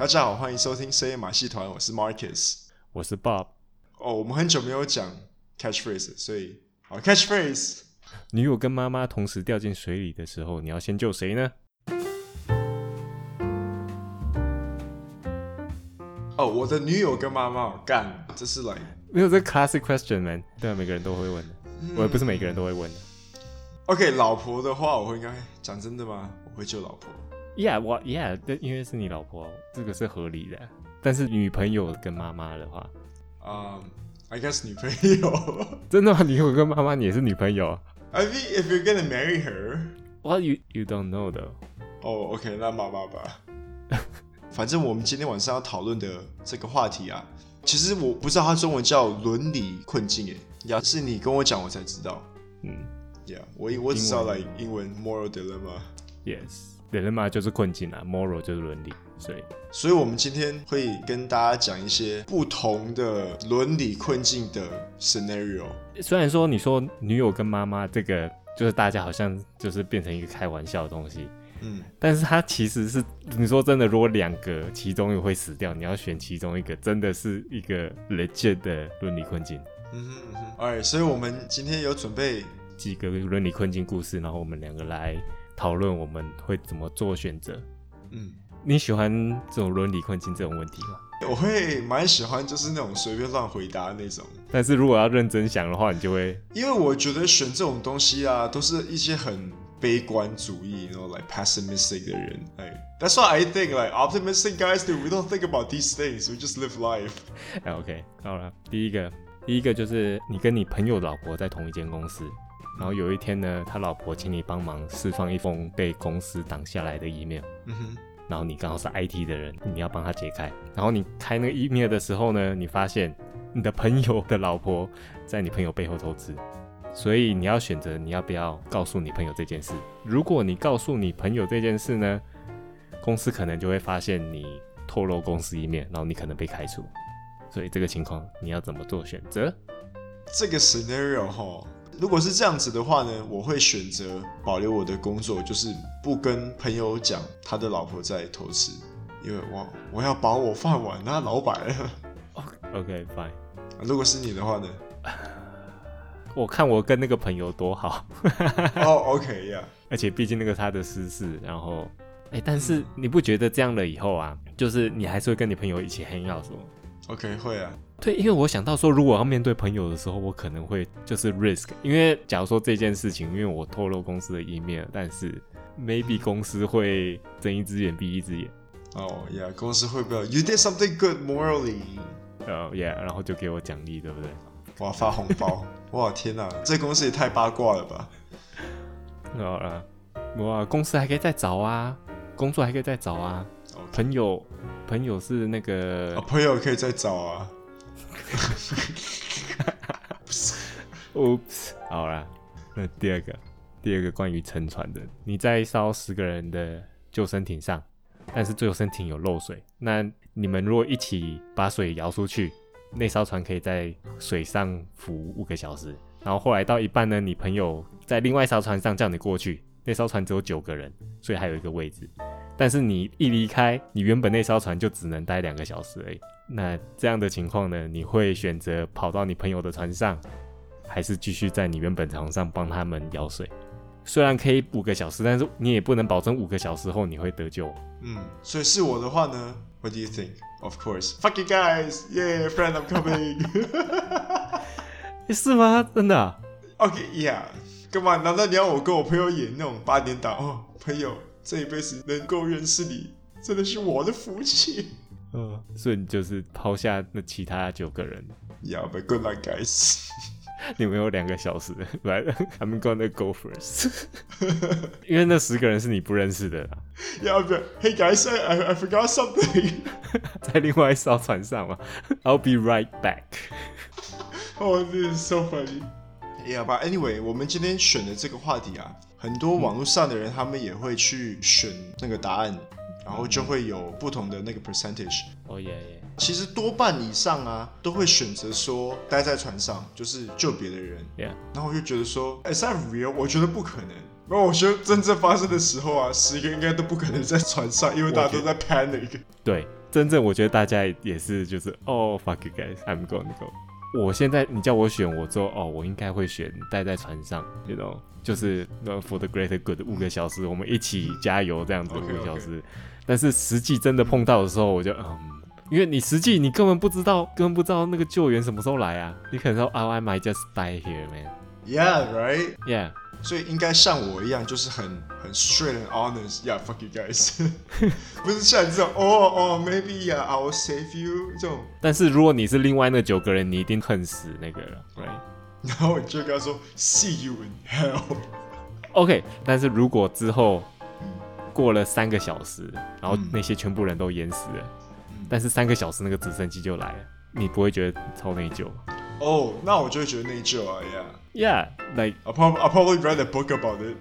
大家好，欢迎收听深夜马戏团，我是 Marcus，我是 Bob。哦，我们很久没有讲 catchphrase，所以好 catchphrase。女友跟妈妈同时掉进水里的时候，你要先救谁呢？哦，我的女友跟妈妈干，这是来、like、没有这 classic question man，对啊，每个人都会问的，嗯、我也不是每个人都会问的。OK，老婆的话，我会应该讲真的吗？我会救老婆。Yeah，我 Yeah，因为是你老婆，这个是合理的。但是女朋友跟妈妈的话，嗯、um,，I guess 女朋友。真的吗？女友跟妈妈你也是女朋友？I mean, if you're gonna marry her, well, you you don't know though. 哦、oh,，OK，那妈妈吧。反正我们今天晚上要讨论的这个话题啊，其实我不知道它中文叫伦理困境，诶，呀，是你跟我讲我才知道。嗯，Yeah，我我只知道来英文 moral dilemma。Yes。Dilemma 就是困境啊，moral 就是伦理，所以，所以我们今天会跟大家讲一些不同的伦理困境的 scenario。虽然说你说女友跟妈妈这个，就是大家好像就是变成一个开玩笑的东西，嗯，但是它其实是你说真的，如果两个其中一个会死掉，你要选其中一个，真的是一个 legit 的伦理困境。嗯哼嗯哼，哎，所以我们今天有准备几个伦理困境故事，然后我们两个来。讨论我们会怎么做选择。嗯，你喜欢这种伦理困境这种问题吗？我会蛮喜欢，就是那种随便乱回答那种。但是如果要认真想的话，你就会因为我觉得选这种东西啊，都是一些很悲观主义，然后 like pessimistic 的人。哎，That's why I think like optimistic guys do. We don't think about these things. We just live life. 哎，OK，好了，第一个，第一个就是你跟你朋友老婆在同一间公司。然后有一天呢，他老婆请你帮忙释放一封被公司挡下来的 email，嗯哼，然后你刚好是 IT 的人，你要帮他解开。然后你开那个 email 的时候呢，你发现你的朋友的老婆在你朋友背后投资，所以你要选择你要不要告诉你朋友这件事。如果你告诉你朋友这件事呢，公司可能就会发现你透露公司 email，然后你可能被开除。所以这个情况你要怎么做选择？这个 scenario 哈。如果是这样子的话呢，我会选择保留我的工作，就是不跟朋友讲他的老婆在偷吃，因为我我要保我饭碗，那老板。OK fine。如果是你的话呢？我看我跟那个朋友多好。哦、oh,，OK 呀、yeah。而且毕竟那个他的私事，然后，哎、欸，但是你不觉得这样了以后啊，就是你还是会跟你朋友一起 hang out 是吗？OK 会啊。对，因为我想到说，如果要面对朋友的时候，我可能会就是 risk，因为假如说这件事情，因为我透露公司的 email，但是 maybe 公司会睁一只眼闭一只眼。哦、oh,，yeah，公司会不会 You did something good morally？呃、oh,，yeah，然后就给我奖励，对不对？哇，发红包！哇，天哪，这公司也太八卦了吧？好了，哇，公司还可以再找啊，工作还可以再找啊.朋友，朋友是那个，oh, 朋友可以再找啊。Oops，好啦，那第二个，第二个关于沉船的，你在一艘十个人的救生艇上，但是救生艇有漏水，那你们如果一起把水摇出去，那艘船可以在水上浮五个小时，然后后来到一半呢，你朋友在另外一艘船上叫你过去，那艘船只有九个人，所以还有一个位置，但是你一离开，你原本那艘船就只能待两个小时而已。那这样的情况呢？你会选择跑到你朋友的船上，还是继续在你原本船上帮他们舀水？虽然可以五个小时，但是你也不能保证五个小时后你会得救。嗯，所以是我的话呢？What do you think? Of course, fuck you guys, yeah, friend, I'm coming. 是吗？真的啊？OK, yeah. 干嘛？难道你要我跟我朋友演那种八点档？哦，朋友，这一辈子能够认识你，真的是我的福气。嗯，所以你就是抛下那其他九个人。Yeah, but good luck, guys. 你们有两个小时来，I'm gonna go first. 因为那十个人是你不认识的啦。Yeah, but hey guys, I I forgot something. 在另外一艘船上嘛。I'll be right back. Oh, this is so funny. Yeah, but anyway, 我们今天选的这个话题啊，很多网络上的人他们也会去选那个答案。然后就会有不同的那个 percentage。哦耶耶！其实多半以上啊，都会选择说待在船上，就是救别的人。Yeah. 然后我就觉得说，Is that real？我觉得不可能。那我觉得真正发生的时候啊，十个应该都不可能在船上，因为大家都在 panic。对，真正我觉得大家也是就是哦、oh,，fuck you guys，I'm going to go。我现在你叫我选，我说哦，我应该会选待在船上，you know，就是 for the greater good 五个小时，我们一起加油这样子五个小时。Okay, okay. 但是实际真的碰到的时候，我就嗯，因为你实际你根本不知道，根本不知道那个救援什么时候来啊，你可能说 oh, I might just die here, man。Yeah, right. Yeah. 所以应该像我一样，就是很很 straight and honest。Yeah，fuck you guys。不是像这种，哦哦，maybe yeah, I will save you 这种。但是如果你是另外那九个人，你一定恨死那个了，right？然后你就跟他说，see you in hell。OK，但是如果之后过了三个小时，然后那些全部人都淹死了，嗯、但是三个小时那个直升机就来了，你不会觉得超内疚？哦，oh, 那我就会觉得内疚啊 I'll probably I'll probably read a book about it。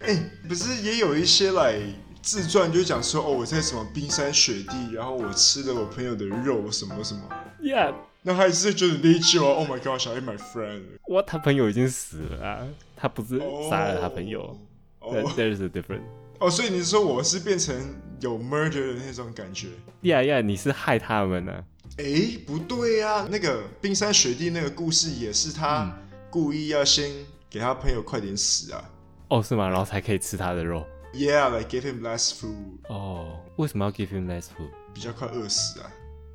哎、欸，不是也有一些来、like, 自传，就讲说哦，我在什么冰山雪地，然后我吃了我朋友的肉，什么什么，Yeah，那还是觉得内疚啊。Oh my gosh, I hate my friend。哇，他朋友已经死了啊，他不是杀了他朋友。Oh, There's a difference。哦，所以你是说我是变成有 murder 的那种感觉？Yeah，Yeah，你是害他们呢、啊？哎、欸，不对呀、啊，那个冰山雪地那个故事也是他故意要先给他朋友快点死啊。哦，是吗？然后才可以吃他的肉。Yeah，like give him less food。哦，为什么要 give him less food？比较快饿死啊。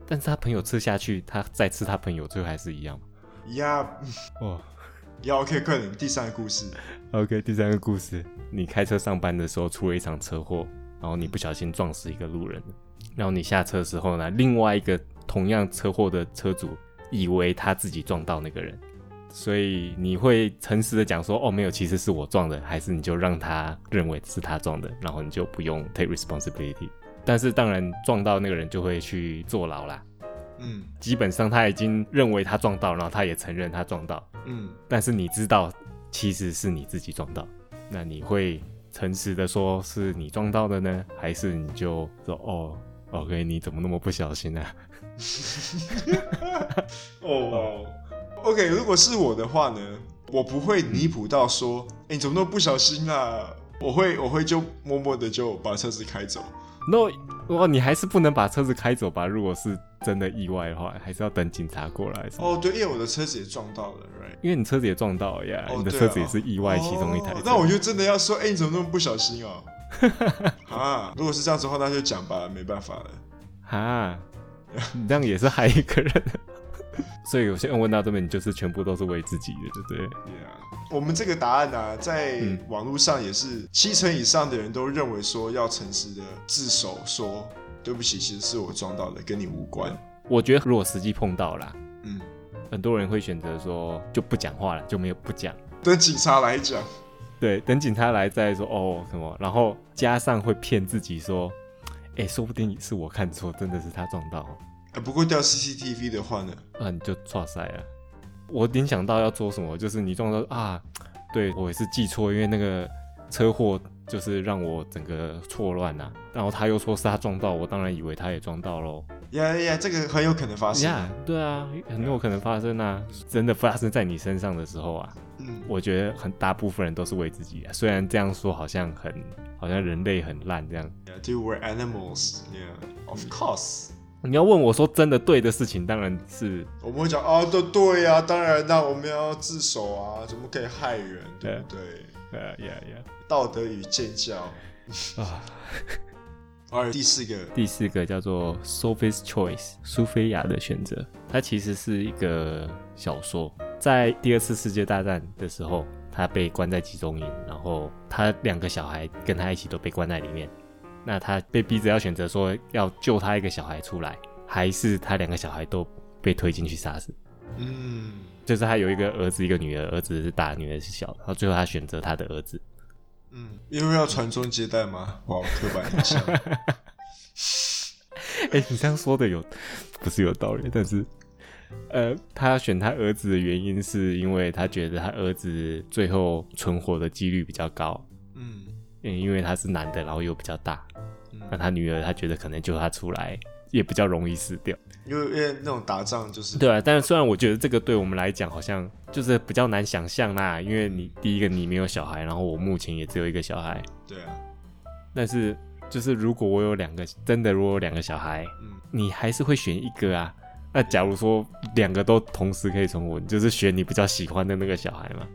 但是他朋友吃下去，他再吃他朋友，最后还是一样。Yeah。哦。要 OK，快点，第三个故事。OK，第三个故事，你开车上班的时候出了一场车祸，然后你不小心撞死一个路人，然后你下车的时候呢，另外一个。同样车祸的车主以为他自己撞到那个人，所以你会诚实的讲说：“哦，没有，其实是我撞的。”还是你就让他认为是他撞的，然后你就不用 take responsibility。但是当然撞到那个人就会去坐牢啦。嗯，基本上他已经认为他撞到，然后他也承认他撞到。嗯，但是你知道其实是你自己撞到，那你会诚实的说是你撞到的呢，还是你就说：“哦，OK，你怎么那么不小心呢？” 哦，OK，如果是我的话呢，我不会离谱到说，哎、欸，你怎么那么不小心啊？我会，我会就默默的就把车子开走。No，哇，你还是不能把车子开走吧？如果是真的意外的话，还是要等警察过来。哦，对，因为我的车子也撞到了，right？因为你车子也撞到了呀，oh, 你的车子也是意外其中一台。那我就真的要说，哎、欸，你怎么那么不小心哦？啊，如果是这样子的话，那就讲吧，没办法了。哈。你 这样也是害一个人，所以有些人问到这边，你就是全部都是为自己的，对不对？Yeah. 我们这个答案呢、啊，在网络上也是七成以上的人都认为说要诚实的自首，说对不起，其实是我撞到的，跟你无关。我觉得如果实际碰到了，嗯，很多人会选择说就不讲话了，就没有不讲，等警察来讲。对，等警察来再说哦什么，然后加上会骗自己说。哎、欸，说不定是我看错，真的是他撞到。哎、欸，不过调 CCTV 的话呢？啊，你就剉赛啊！我联想到要做什么，就是你撞到啊，对我也是记错，因为那个车祸就是让我整个错乱呐。然后他又说是他撞到我，当然以为他也撞到喽。呀呀，这个很有可能发生。呀，yeah, 对啊，很有可能发生啊！真的发生在你身上的时候啊，嗯，我觉得很大部分人都是为自己啊。虽然这样说好像很。好像人类很烂这样。Yeah, dude, we're animals. Yeah, of course. 你要问我说真的对的事情，当然是我们会讲啊，都对呀、啊，当然那我们要自首啊，怎么可以害人，对不对？呃，yeah, yeah. 道德与建教 啊。而第四个，第四个叫做 Sophie's Choice，苏菲亚的选择。它其实是一个小说，在第二次世界大战的时候。他被关在集中营，然后他两个小孩跟他一起都被关在里面。那他被逼着要选择说要救他一个小孩出来，还是他两个小孩都被推进去杀死？嗯，就是他有一个儿子一个女儿，儿子是大，女儿是小，然后最后他选择他的儿子。嗯，因为要传宗接代吗？哇，刻板印象。哎、欸，你这样说的有不是有道理，但是。呃，他选他儿子的原因是因为他觉得他儿子最后存活的几率比较高。嗯，因为他是男的，然后又比较大。嗯，那他女儿他觉得可能救他出来也比较容易死掉。因为因为那种打仗就是对啊，但是虽然我觉得这个对我们来讲好像就是比较难想象啦，因为你第一个你没有小孩，然后我目前也只有一个小孩。对啊，但是就是如果我有两个，真的如果有两个小孩，嗯，你还是会选一个啊。那假如说两个都同时可以存活，你就是选你比较喜欢的那个小孩嘛。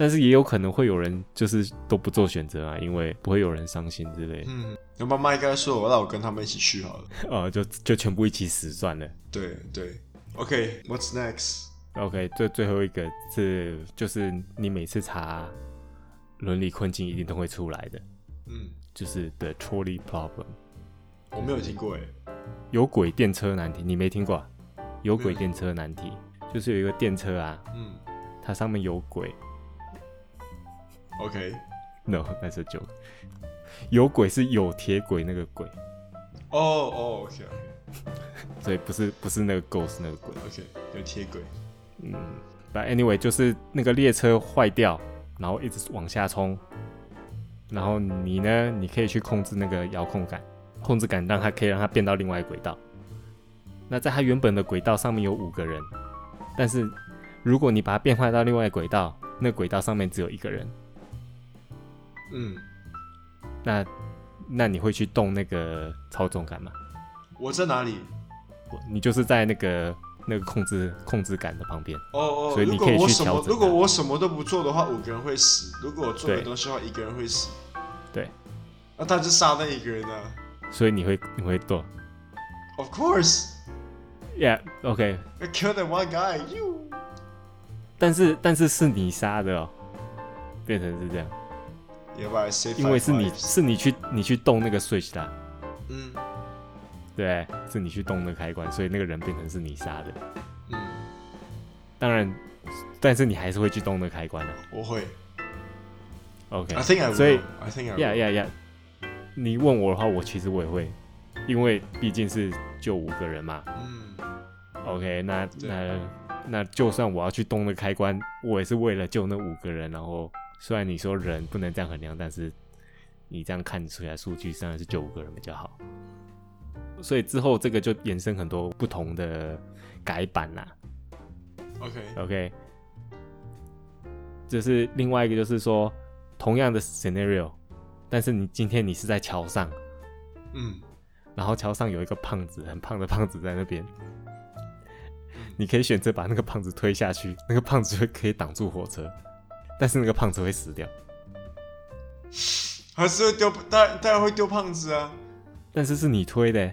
但是也有可能会有人就是都不做选择啊，因为不会有人伤心之类。嗯，那妈妈应该说，我让我跟他们一起去好了。哦，就就全部一起死算了。对对。OK，What's next？OK，最最后一个是就是你每次查伦理困境一定都会出来的。嗯。就是 The Trolley Problem，我没有听过诶。有轨电车难题，你没听过啊？有轨电车难题，就是有一个电车啊，嗯，它上面有轨。OK，No，that's a joke。有鬼是有铁轨那个鬼。哦哦，OK，所以不是不是那个 ghost 那个鬼。OK，有铁轨。嗯，But anyway，就是那个列车坏掉，然后一直往下冲。然后你呢？你可以去控制那个遥控杆，控制杆让它可以让它变到另外一轨道。那在它原本的轨道上面有五个人，但是如果你把它变换到另外一轨道，那轨道上面只有一个人。嗯，那那你会去动那个操纵杆吗？我在哪里？你就是在那个那个控制控制杆的旁边。哦哦，所以你可以去调整。如果我什么都不做的话，五个人会死；如果我做的东西的话，一个人会死。对，那他就杀那一个人啊。所以你会你会动？Of course. Yeah. OK. I killed that one guy. You. 但是但是是你杀的哦，变成是这样。因为是你是你去你去动那个 switch 的。嗯。对，是你去动那个开关，所以那个人变成是你杀的。嗯。当然，但是你还是会去动那个开关的。我会。OK，所以，Yeah Yeah Yeah，你问我的话，我其实我也会，因为毕竟是救五个人嘛。嗯。OK，那那那就算我要去动那个开关，我也是为了救那五个人。然后，虽然你说人不能这样衡量，但是你这样看出来数据，当然是九五个人比较好。所以之后这个就衍生很多不同的改版啦。OK OK，这是另外一个就是说。同样的 scenario，但是你今天你是在桥上，嗯，然后桥上有一个胖子，很胖的胖子在那边，你可以选择把那个胖子推下去，那个胖子就可以挡住火车，但是那个胖子会死掉，还是会丢，当然当然会丢胖子啊，但是是你推的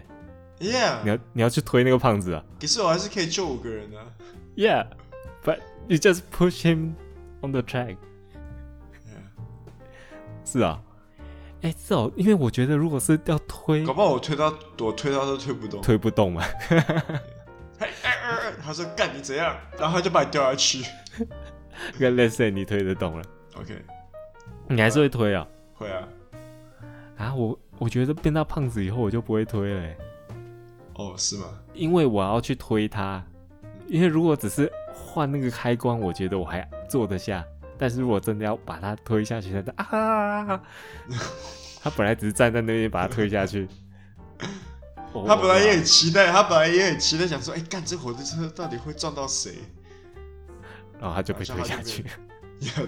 ，Yeah，你要你要去推那个胖子啊，可是我还是可以救五个人啊，Yeah，but you just push him on the track。是啊，哎、欸，是哦，因为我觉得如果是要推，搞不好我推到我推到都推不动，推不动嘛。他说干你怎样，然后他就把你掉下去。跟 Let's say 你推得动了，OK，你还是会推啊？会啊。啊，我我觉得变到胖子以后我就不会推了。哦，是吗？因为我要去推他，因为如果只是换那个开关，我觉得我还坐得下。但是如果真的要把它推下去，他就啊！他本来只是站在那边把它推下去，他本来也很期待，他本来也很期待，想说：“哎、欸，干这火车到底会撞到谁？”然后他就被推下去，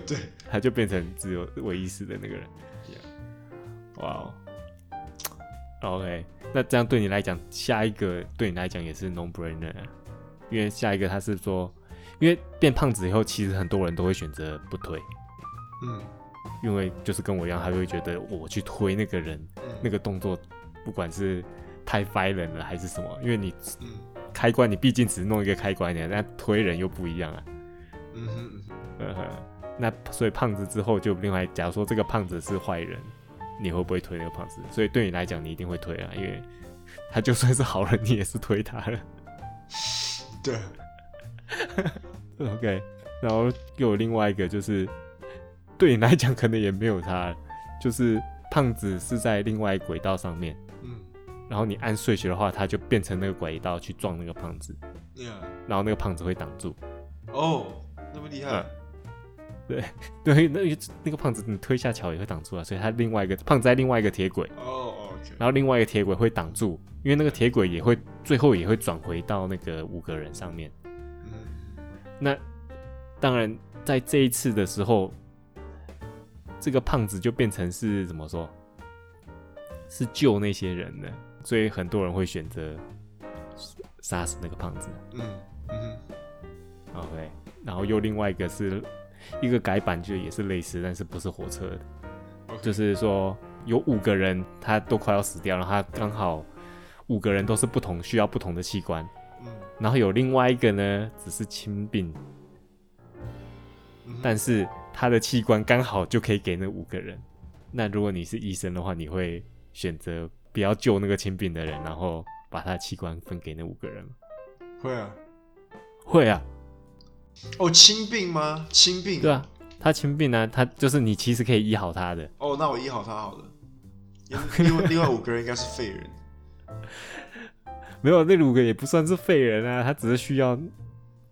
对，他就变成只有唯一死的那个人。哇哦，OK，那这样对你来讲，下一个对你来讲也是 no brainer，因为下一个他是说。因为变胖子以后，其实很多人都会选择不推，嗯，因为就是跟我一样，他会觉得我去推那个人，嗯、那个动作，不管是太 violent 了还是什么，因为你，嗯，开关你毕竟只是弄一个开关的，但推人又不一样啊，嗯哼，嗯哼，那所以胖子之后就另外，假如说这个胖子是坏人，你会不会推那个胖子？所以对你来讲，你一定会推啊，因为他就算是好人，你也是推他了，对。OK，然后又有另外一个，就是对你来讲可能也没有他，就是胖子是在另外一轨道上面，嗯，然后你按 switch 的话，他就变成那个轨道去撞那个胖子，Yeah，然后那个胖子会挡住，哦，那么厉害，对 对，那那个胖子你推下桥也会挡住啊，所以他另外一个胖子在另外一个铁轨，哦，OK，然后另外一个铁轨会挡住，因为那个铁轨也会最后也会转回到那个五个人上面。那当然，在这一次的时候，这个胖子就变成是怎么说？是救那些人的，所以很多人会选择杀死那个胖子。嗯嗯，OK。然后又另外一个是一个改版，就也是类似，但是不是火车.就是说有五个人他都快要死掉了，他刚好五个人都是不同需要不同的器官。嗯。然后有另外一个呢，只是轻病，嗯，但是他的器官刚好就可以给那五个人。那如果你是医生的话，你会选择不要救那个轻病的人，然后把他的器官分给那五个人吗？会啊，会啊。哦，轻病吗？轻病？对啊，他轻病呢，他就是你其实可以医好他的。哦，那我医好他好了。另外另外五个人应该是废人。没有，那五个也不算是废人啊，他只是需要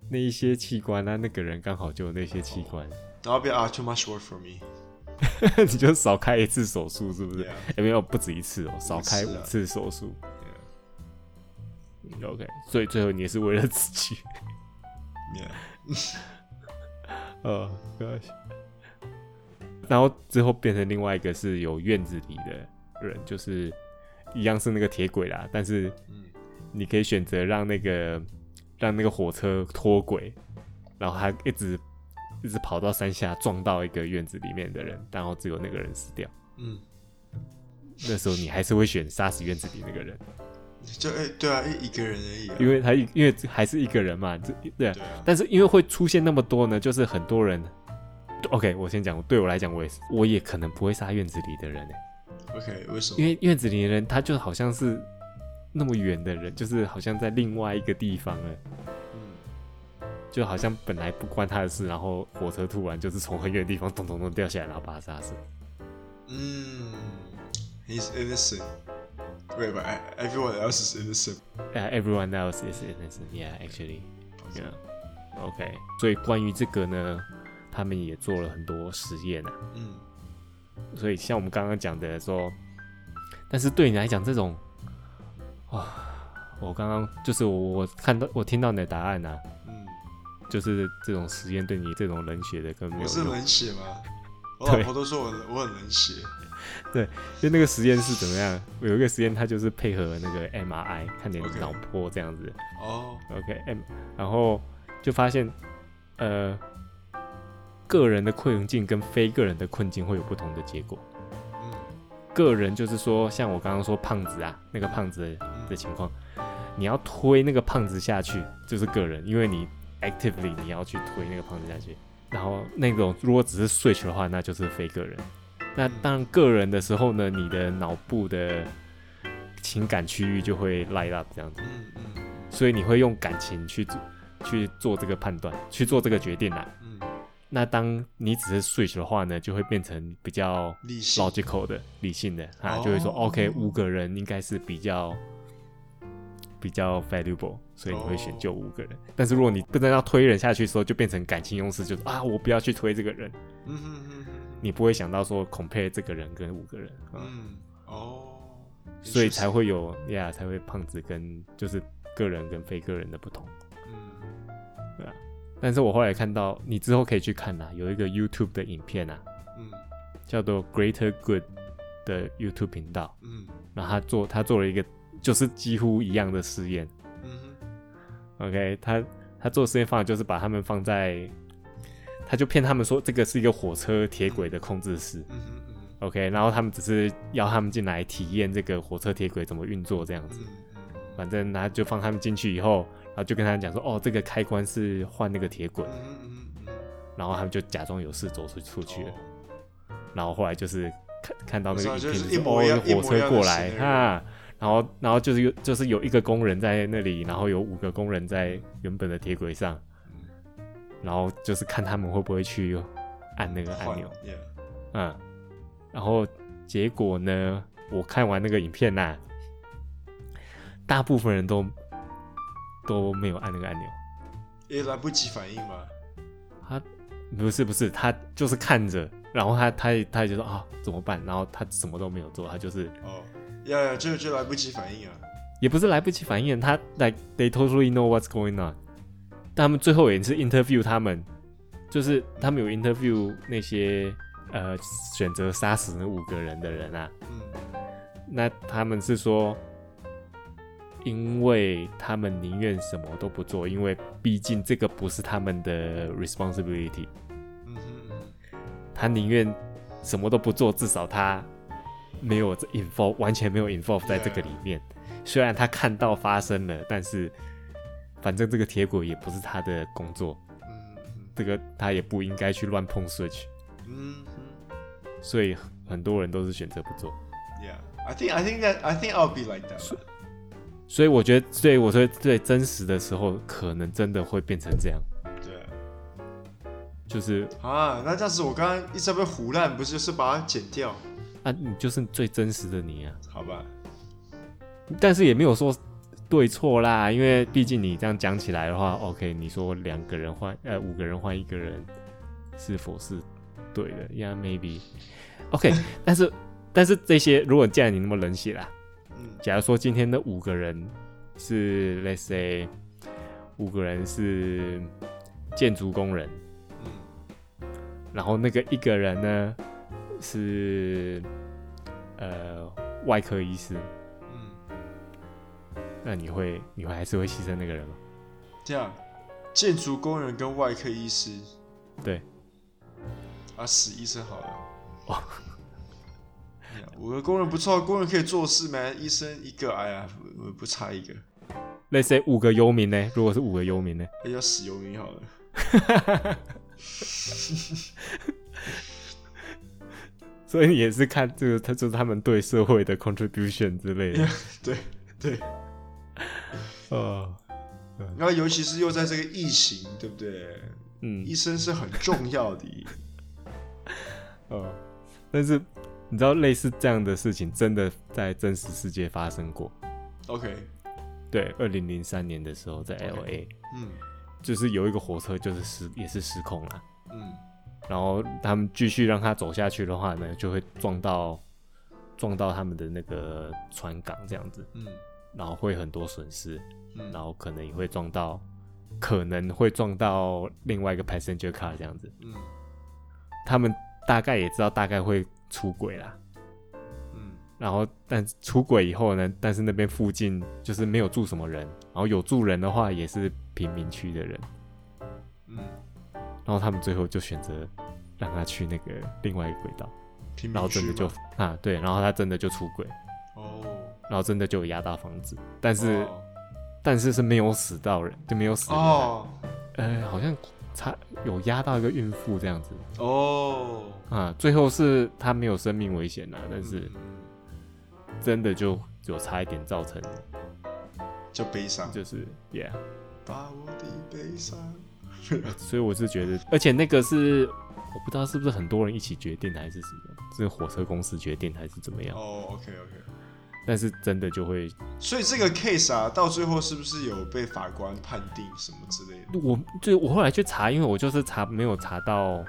那一些器官啊，那个人刚好就有那些器官。然后别啊，too much work for me。你就少开一次手术，是不是？也、yeah. 欸、没有，不止一次哦，少开五次手术。OK，所以最后你也是为了自己。哦，然后之后变成另外一个是有院子里的人，就是一样是那个铁轨啦，但是你可以选择让那个让那个火车脱轨，然后他一直。一直跑到山下撞到一个院子里面的人，然后只有那个人死掉。嗯，那时候你还是会选杀死院子里那个人？就哎、欸，对啊，一一个人而已、啊。因为他因为还是一个人嘛，这对啊，对啊。但是因为会出现那么多呢，就是很多人。OK，我先讲，对我来讲，我也是，我也可能不会杀院子里的人。OK，为什么？因为院子里的人他就好像是那么远的人，就是好像在另外一个地方哎。就好像本来不关他的事，然后火车突然就是从很远的地方咚咚咚掉下来，然后把他杀死。嗯，He's innocent. Wait, but everyone else is innocent. Yeah, everyone else is innocent. Yeah, actually. Yeah. OK. 所以关于这个呢，他们也做了很多实验啊。嗯。所以像我们刚刚讲的说，但是对你来讲，这种，哇，我刚刚就是我我看到我听到你的答案啊。就是这种实验对你这种冷血的根本没有用。我是冷血吗？我老婆都说我我很冷血。对，因为那个实验是怎么样？有一个实验，它就是配合那个 MRI 看你脑波这样子。哦、okay. OK，M，、okay, 然后就发现，呃，个人的困境跟非个人的困境会有不同的结果。嗯。个人就是说，像我刚刚说胖子啊，那个胖子的，的情况，你要推那个胖子下去，就是个人，因为你。Actively，你要去推那个胖子下去，然后那种如果只是 switch 的话，那就是非个人。那当个人的时候呢，你的脑部的情感区域就会 light up 这样子，所以你会用感情去做去做这个判断，去做这个决定啦。那当你只是 switch 的话呢，就会变成比较 logical 的理性的啊，就会说 OK，五个人应该是比较。比较 valuable，所以你会选就五个人。Oh. 但是如果你不能要推人下去的时候，就变成感情用事，就是啊，我不要去推这个人。嗯哼哼哼，你不会想到说 compare 这个人跟五个人。嗯，哦、oh.，所以才会有呀，才会胖子跟就是个人跟非个人的不同。嗯，对啊。但是我后来看到，你之后可以去看呐，有一个 YouTube 的影片啊，嗯，叫做 Greater Good 的 YouTube 频道。嗯，然后他做他做了一个。就是几乎一样的实验。嗯哼。OK，他他做实验方法就是把他们放在，他就骗他们说这个是一个火车铁轨的控制室。OK，然后他们只是要他们进来体验这个火车铁轨怎么运作这样子。反正他就放他们进去以后，然后就跟他们讲说，哦，这个开关是换那个铁轨。然后他们就假装有事走出出去了。然后后来就是看看到那个影片，就是哦，火车过来哈。然后，然后就是有，就是有一个工人在那里，然后有五个工人在原本的铁轨上，然后就是看他们会不会去按那个按钮，嗯，然后结果呢，我看完那个影片呐，大部分人都都没有按那个按钮，也来不及反应吗？他不是不是，他就是看着，然后他他他也就说啊怎么办？然后他什么都没有做，他就是哦。呀呀，就就来不及反应啊！也不是来不及反应，他 like they totally know what's going on。但他们最后也是 interview 他们，就是他们有 interview 那些呃选择杀死那五个人的人啊。嗯。那他们是说，因为他们宁愿什么都不做，因为毕竟这个不是他们的 responsibility。他宁愿什么都不做，至少他没有 involve，完全没有 involve 在这个里面。虽然他看到发生了，但是反正这个铁轨也不是他的工作。嗯这个他也不应该去乱碰 Switch。嗯，所以很多人都是选择不做。Yeah, I think I think that I think I'll be like that. 所以我觉得，所以我说最真实的时候，可能真的会变成这样。对，就是啊，那这样子我刚刚一直在被唬烂，不是就是把它剪掉？啊，你就是最真实的你啊。好吧，但是也没有说。对错啦，因为毕竟你这样讲起来的话，OK，你说两个人换呃五个人换一个人，是否是对的？Yeah, maybe，OK，但是但是这些，如果既然你那么冷血啦，嗯，假如说今天的五个人是 Let's say 五个人是建筑工人，嗯，然后那个一个人呢是呃外科医师。那你会，你会还是会牺牲那个人吗？这样，建筑工人跟外科医师，对，啊，死医生好了。哇，五个工人不错，工人可以做事吗？医生一个，哎呀，不，不差一个。那谁五个幽冥呢？如果是五个幽冥呢？那叫死幽冥好了。所以你也是看这个，他就是他们对社会的 contribution 之类的。对 对。呃，然后尤其是又在这个疫情，对不对？嗯，医生是很重要的。呃，但是你知道，类似这样的事情真的在真实世界发生过。OK，对，二零零三年的时候在 LA，嗯，就是有一个火车就是失也是失控了，嗯，然后他们继续让他走下去的话呢，就会撞到撞到他们的那个船港这样子，嗯。然后会很多损失，嗯，然后可能也会撞到，可能会撞到另外一个 passenger car 这样子。嗯，他们大概也知道大概会出轨啦。嗯，然后但出轨以后呢，但是那边附近就是没有住什么人，然后有住人的话也是贫民区的人。嗯，然后他们最后就选择让他去那个另外一个轨道，然后真的就啊对，然后他真的就出轨。然后真的就有压到房子，但是、oh. 但是是没有死到人，就没有死人。哦，呃，好像差有压到一个孕妇这样子。哦、oh. 啊，最后是他没有生命危险啦，但是真的就有差一点造成，就悲伤，就是 yeah。把我的悲伤。所以我是觉得，而且那个是我不知道是不是很多人一起决定还是什么，是火车公司决定还是怎么样？哦、oh,，OK OK。但是真的就会，所以这个 case 啊，到最后是不是有被法官判定什么之类的？我就我后来去查，因为我就是查没有查到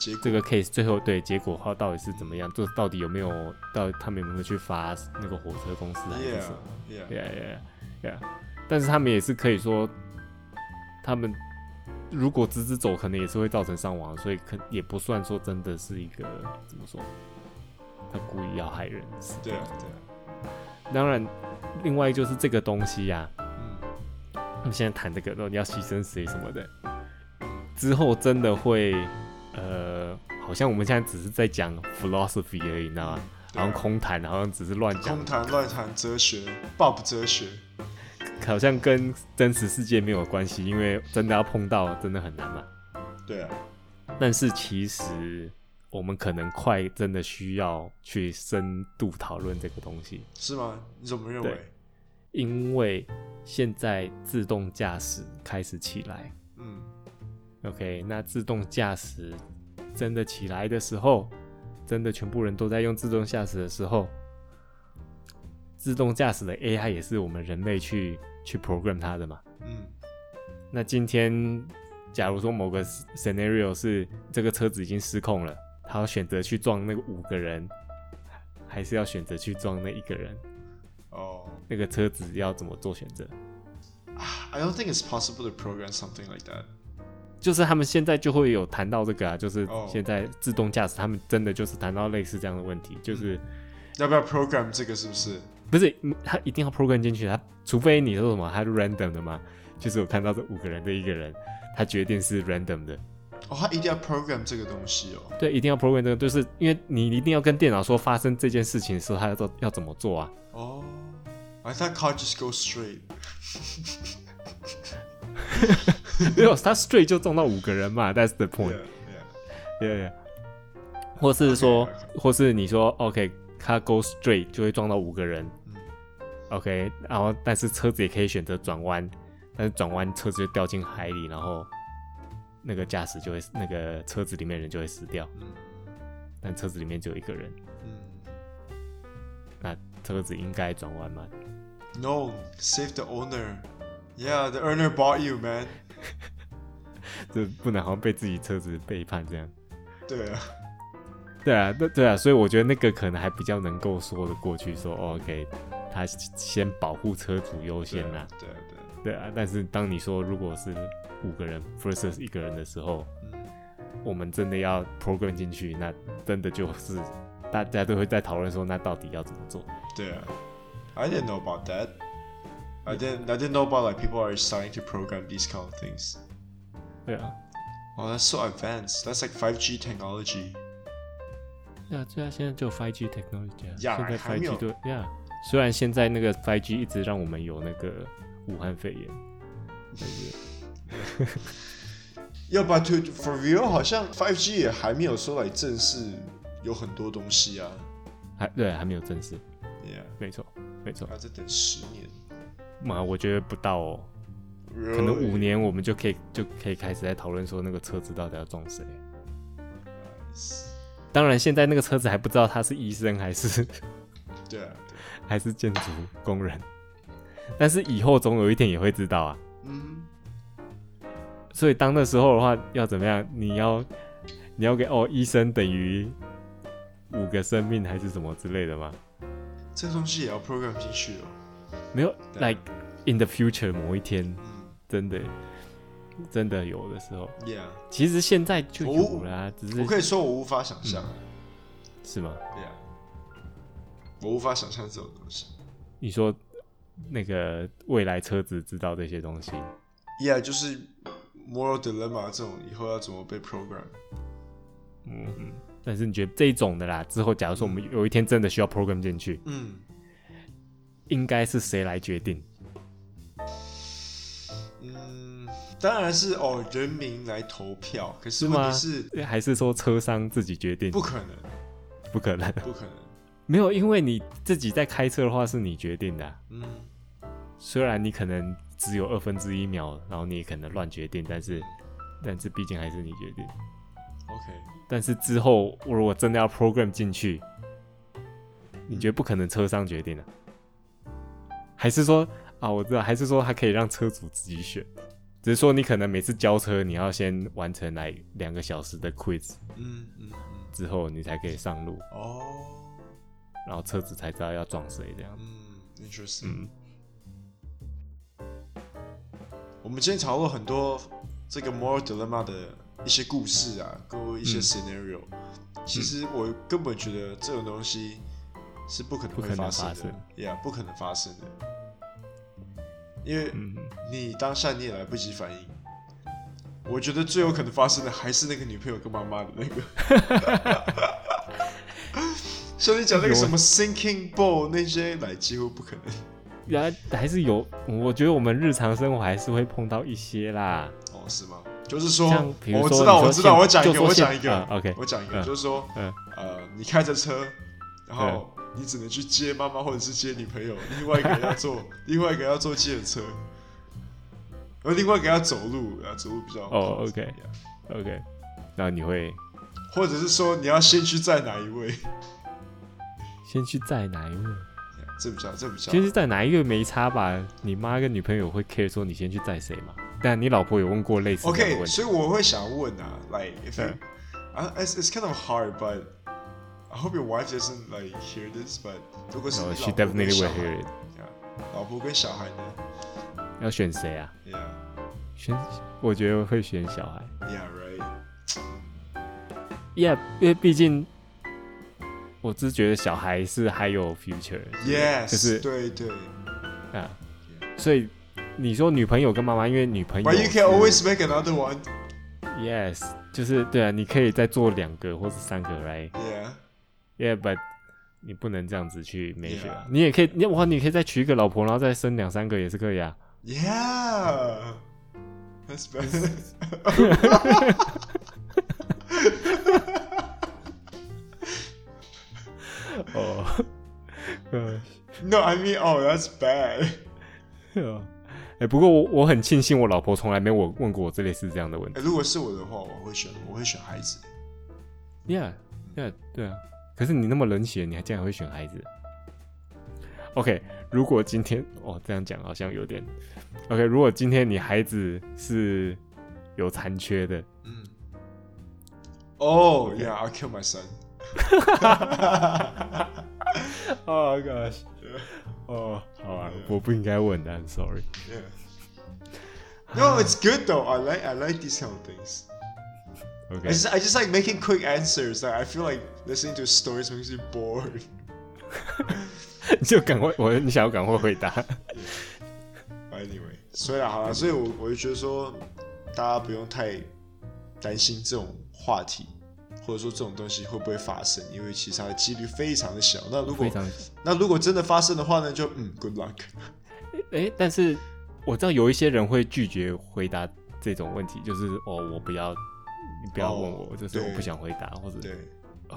结这个 case 最后对结果话到底是怎么样，就到底有没有到他们有没有去罚那个火车公司还是什么？Yeah, yeah, yeah, yeah. 但是他们也是可以说，他们如果直直走，可能也是会造成伤亡，所以可也不算说真的是一个怎么说，他故意要害人。对啊，对啊。当然，另外就是这个东西呀、啊，嗯，我们现在谈这个，你要牺牲谁什么的，之后真的会，呃，好像我们现在只是在讲 philosophy 而已，你知道吗？好像空谈，好像只是乱讲，空谈乱谈哲学，Bob 哲学，好像跟真实世界没有关系，因为真的要碰到，真的很难嘛。对啊，但是其实。我们可能快真的需要去深度讨论这个东西，是吗？你怎么认为？因为现在自动驾驶开始起来，嗯，OK，那自动驾驶真的起来的时候，真的全部人都在用自动驾驶的时候，自动驾驶的 AI 也是我们人类去去 program 它的嘛，嗯，那今天假如说某个 scenario 是这个车子已经失控了。他要选择去撞那个五个人，还是要选择去撞那一个人？哦、oh.，那个车子要怎么做选择？I don't think it's possible to program something like that。就是他们现在就会有谈到这个啊，就是现在自动驾驶，他们真的就是谈到类似这样的问题，就是要不要 program 这个是不是？不是，他一定要 program 进去，他除非你说什么，他是 random 的嘛？就是我看到这五个人的一个人，他决定是 random 的。哦，他一定要 program 这个东西哦。对，一定要 program 这个，就是因为你一定要跟电脑说发生这件事情的时候，他要做要怎么做啊？哦，I thought car just go straight。没有，他 straight 就撞到五个人嘛，That's the point。Yeah, yeah. Yeah, yeah. 或是说，okay, okay. 或是你说，OK，他 go straight 就会撞到五个人。嗯、OK，然后但是车子也可以选择转弯，但是转弯车子就掉进海里，然后那个驾驶就会那个车子里面人就会死掉。嗯、但车子里面只有一个人。嗯、那车子应该转弯吗？No，save the owner。Yeah，the owner bought you, man。这不能好像被自己车子背叛这样。对啊。对啊，对对啊，所以我觉得那个可能还比较能够说得过去，说 OK，他先保护车主优先啊，对啊，对啊。但是当你说如果是五个人 versus 一个人的时候，嗯，我们真的要 program 进去，那真的就是大家都会在讨论说，那到底要怎么做？对啊，I didn't know about that. I didn't I didn't know about like people are starting to program these kind of things. 对啊。Oh, that's so advanced. That's like 5G technology. 对啊，对啊，现在就 5G technology 啊，呀现在 5G 都呀。虽然现在那个 5G 一直让我们有那个武汉肺炎，但是 要不 to for real，好像 Five G 也还没有说来正式有很多东西啊，还对，还没有正式。Yeah，没错，没错。还在等十年。嘛，我觉得不到哦，Really? 可能五年我们就可以就可以开始在讨论说那个车子到底要撞谁。Nice. 当然，现在那个车子还不知道他是医生还是 对啊，还是建筑工人。但是以后总有一天也会知道啊。嗯。所以当那时候的话，要怎么样？你要你要给哦，医生等于五个生命还是什么之类的吗？这东西也要 program 进去哦。没有，like in the future 某一天，真的。真的有的时候，Yeah，其实现在就有了啊，只是我可以说我无法想象，是吗？Yeah，我无法想象这种东西。你说那个未来车子知道这些东西？Yeah，就是 moral dilemma 这种以后要怎么被 program？嗯嗯。但是你觉得这种的啦，之后假如说我们有一天真的需要 program 进去，嗯，应该是谁来决定？当然是哦，人民来投票。可是问题是，是还是说车商自己决定？不可能，不可能，不可能。没有，因为你自己在开车的话，是你决定的啊。嗯，虽然你可能只有二分之一秒，然后你可能乱决定，但是，但是毕竟还是你决定。OK。但是之后，我如果真的要 program 进去，你觉得不可能车商决定的啊？还是说啊，我知道，还是说他可以让车主自己选？只是说，你可能每次交车，你要先完成来两个小时的 quiz，嗯嗯嗯，之后你才可以上路哦，然后车子才知道要撞谁这样。嗯，interesting。嗯，我们今天讨论很多这个 moral dilemma 的一些故事啊，跟一些 scenario，嗯。其实我根本觉得这种东西是不可能会发生的，生，Yeah，不可能发生的。因为你当下你也来不及反应，我觉得最有可能发生的还是那个女朋友跟妈妈的那个。像你讲那个什么 sinking ball 那些，来几乎不可能。原来还是有，我觉得我们日常生活还是会碰到一些啦。哦，是吗？就是说，说我知道，我知道，我讲一个，我讲一个、嗯、，OK，我讲一个，嗯、就是说，嗯，呃，你开着车，然后。嗯你只能去接妈妈或者是接女朋友，另外一个人要坐，另外一个人要坐计程车，而另外一个人要走路，啊，走路比较哦、oh,，OK，OK，那你会，或者是说你要先去载哪一位？先去载哪一位？这比较，这比较，其实，在哪一个没差吧？你妈跟女朋友会 care 说你先去载谁吗？但你老婆有问过类似的问题？OK，所以我会想问啊，like if you, uh, it's it's kind of hard, but I hope your wife doesn't like hear this, but 如果是老婆跟小孩，yeah, 老婆跟小孩呢？要选谁啊？Yeah，选，我觉得会选小孩。Yeah, right. Yeah，因为毕竟我只是觉得小孩是还有 future，Yes，就是对对啊，所以你说女朋友跟妈妈，因为女朋友，But you can always make another one。Yes，就是对啊，你可以再做两个或者三个，right？Yeah，yeah，but 你不能这样子去 measure，你也可以，你哇，你可以再娶一个老婆，然后再生两三个也是可以啊。Yeah，that's better。，No，I mean，oh that's bad。哎，不过我我很庆幸我老婆从来没有问过我这类似这样的问题。如果是我的话，我会选我会选孩子。Yeah，Yeah，对啊。可是你那么冷血，你还竟然会选孩子？OK，如果今天哦这样讲好像有点 OK。如果今天你孩子是有残缺的，嗯。Oh yeah，I'll kill my son。Oh gosh。哦，好啊，我不应该问的，I'm sorry。No, it's good though. I like I like these kind of things. Okay. I just I just like making quick answers. Like I feel like listening to stories makes me bored. 就赶快，我你想要赶快回答。Anyway，所以啊，好了，所以我我就觉得说，大家不用太担心这种话题。 或者说这种东西会不会发生？因为其实它的几率非常的小。那如果那如果真的发生的话呢？就嗯，good luck。哎、欸，但是我知道有一些人会拒绝回答这种问题，就是哦，我不要，你不要问我，哦、就是我不想回答，或者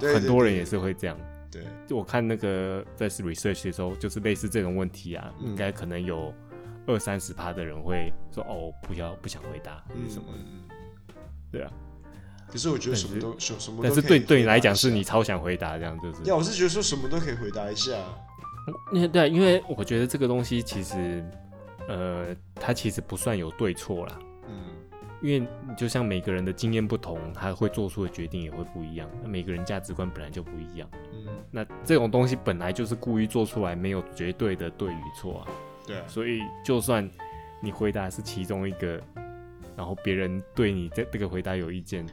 对，很多人也是会这样。对，就我看那个在 research 的时候，就是类似这种问题啊，嗯、应该可能有二三十趴的人会说哦，不要，不想回答，嗯，什么的，对啊。可是我觉得什么都什什么，但是对对你来讲是你超想回答这样，就是。呀，我是觉得说什么都可以回答一下。那对，因为我觉得这个东西其实，呃，它其实不算有对错啦。嗯。因为就像每个人的经验不同，他会做出的决定也会不一样。那每个人价值观本来就不一样。嗯。那这种东西本来就是故意做出来，没有绝对的对与错啊。对啊。所以就算你回答是其中一个，然后别人对你这这个回答有意见。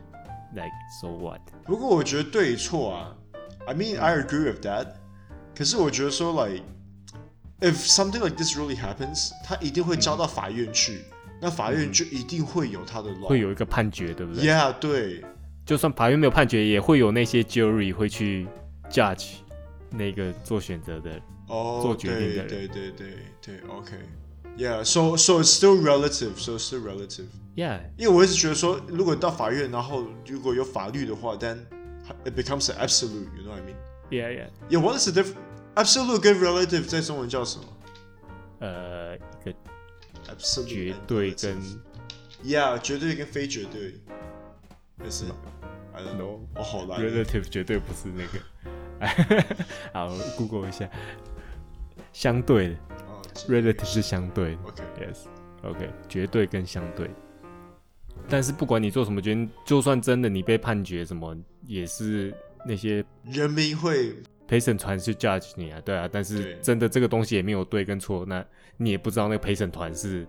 Like so what？不过我觉得对错啊，I mean I agree with that。可是我觉得说，like if something like this really happens，他一定会交到法院去，嗯、那法院就一定会有他的 law，会有一个判决，对不对？Yeah，对。就算法院没有判决，也会有那些 jury 会去 judge 那个做选择的，哦、oh，做决定的人。对对对对对，OK。Yeah，so so it's still relative，so it's still relative。 Yeah，因为我一直觉得说，如果到法院，然后如果有法律的话，then it becomes an absolute，you know what I mean？Yeah，yeah。Yeah，what is the difference？Absolute 跟 relative 在中文叫什么？呃，一个 absolute 绝对跟 Yeah，绝对跟非绝对。是吗？I don't know。我，好难。Relative 绝对不是那个。好，Google 一下。相对的。Relative 是相对的，OK，Yes，OK，绝对跟相对。但是不管你做什么决定，就算真的你被判决什么，也是那些人民会陪审团去 judge 你啊，对啊。但是真的这个东西也没有对跟错，那你也不知道那个陪审团是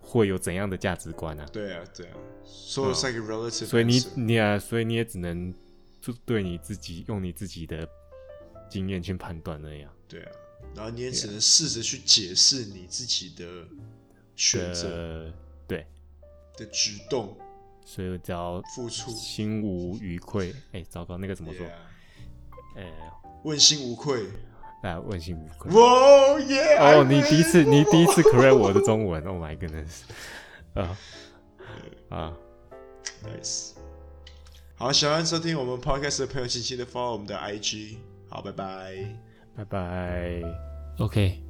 会有怎样的价值观啊。对啊，对啊。So it's like a relative。所以你你啊，所以你也只能就对你自己用你自己的经验去判断那样。对啊。然后你也只能试着去解释你自己的选择，对的举动，所以只要付出心无余愧。哎，糟糕，那个怎么说？哎，问心无愧。来，问心无愧。哇耶！哦，你第一次，你第一次 correct 我的中文。Oh my goodness！啊啊，nice。好，喜欢收听我们 podcast 的朋友，请记得 follow 我们的 IG。好，拜拜。拜拜。OK，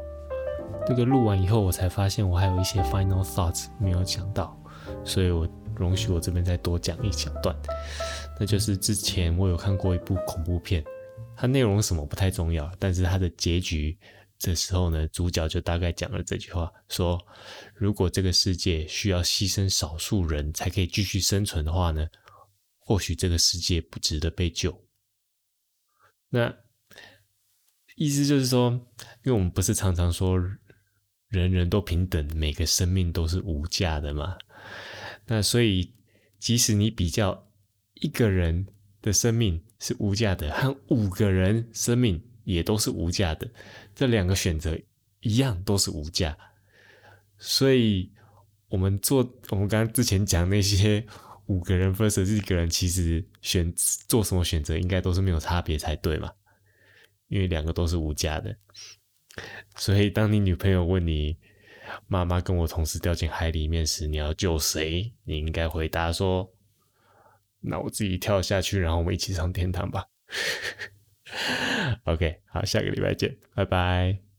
这个录完以后，我才发现我还有一些 final thoughts 没有讲到，所以我容许我这边再多讲一小段。那就是之前我有看过一部恐怖片，它内容什么不太重要，但是它的结局这时候呢，主角就大概讲了这句话：说如果这个世界需要牺牲少数人才可以继续生存的话呢，或许这个世界不值得被救。那。意思就是说，因为我们不是常常说人人都平等，每个生命都是无价的嘛。那所以，即使你比较一个人的生命是无价的，和五个人生命也都是无价的，这两个选择一样都是无价。所以，我们做我们刚刚之前讲那些五个人 versus 一个人，其实选做什么选择应该都是没有差别才对嘛，因为两个都是无价的。所以，当你女朋友问你，妈妈跟我同时掉进海里面时，你要救谁？你应该回答说：“那我自己跳下去，然后我们一起上天堂吧。” OK，好，下个礼拜见，拜拜。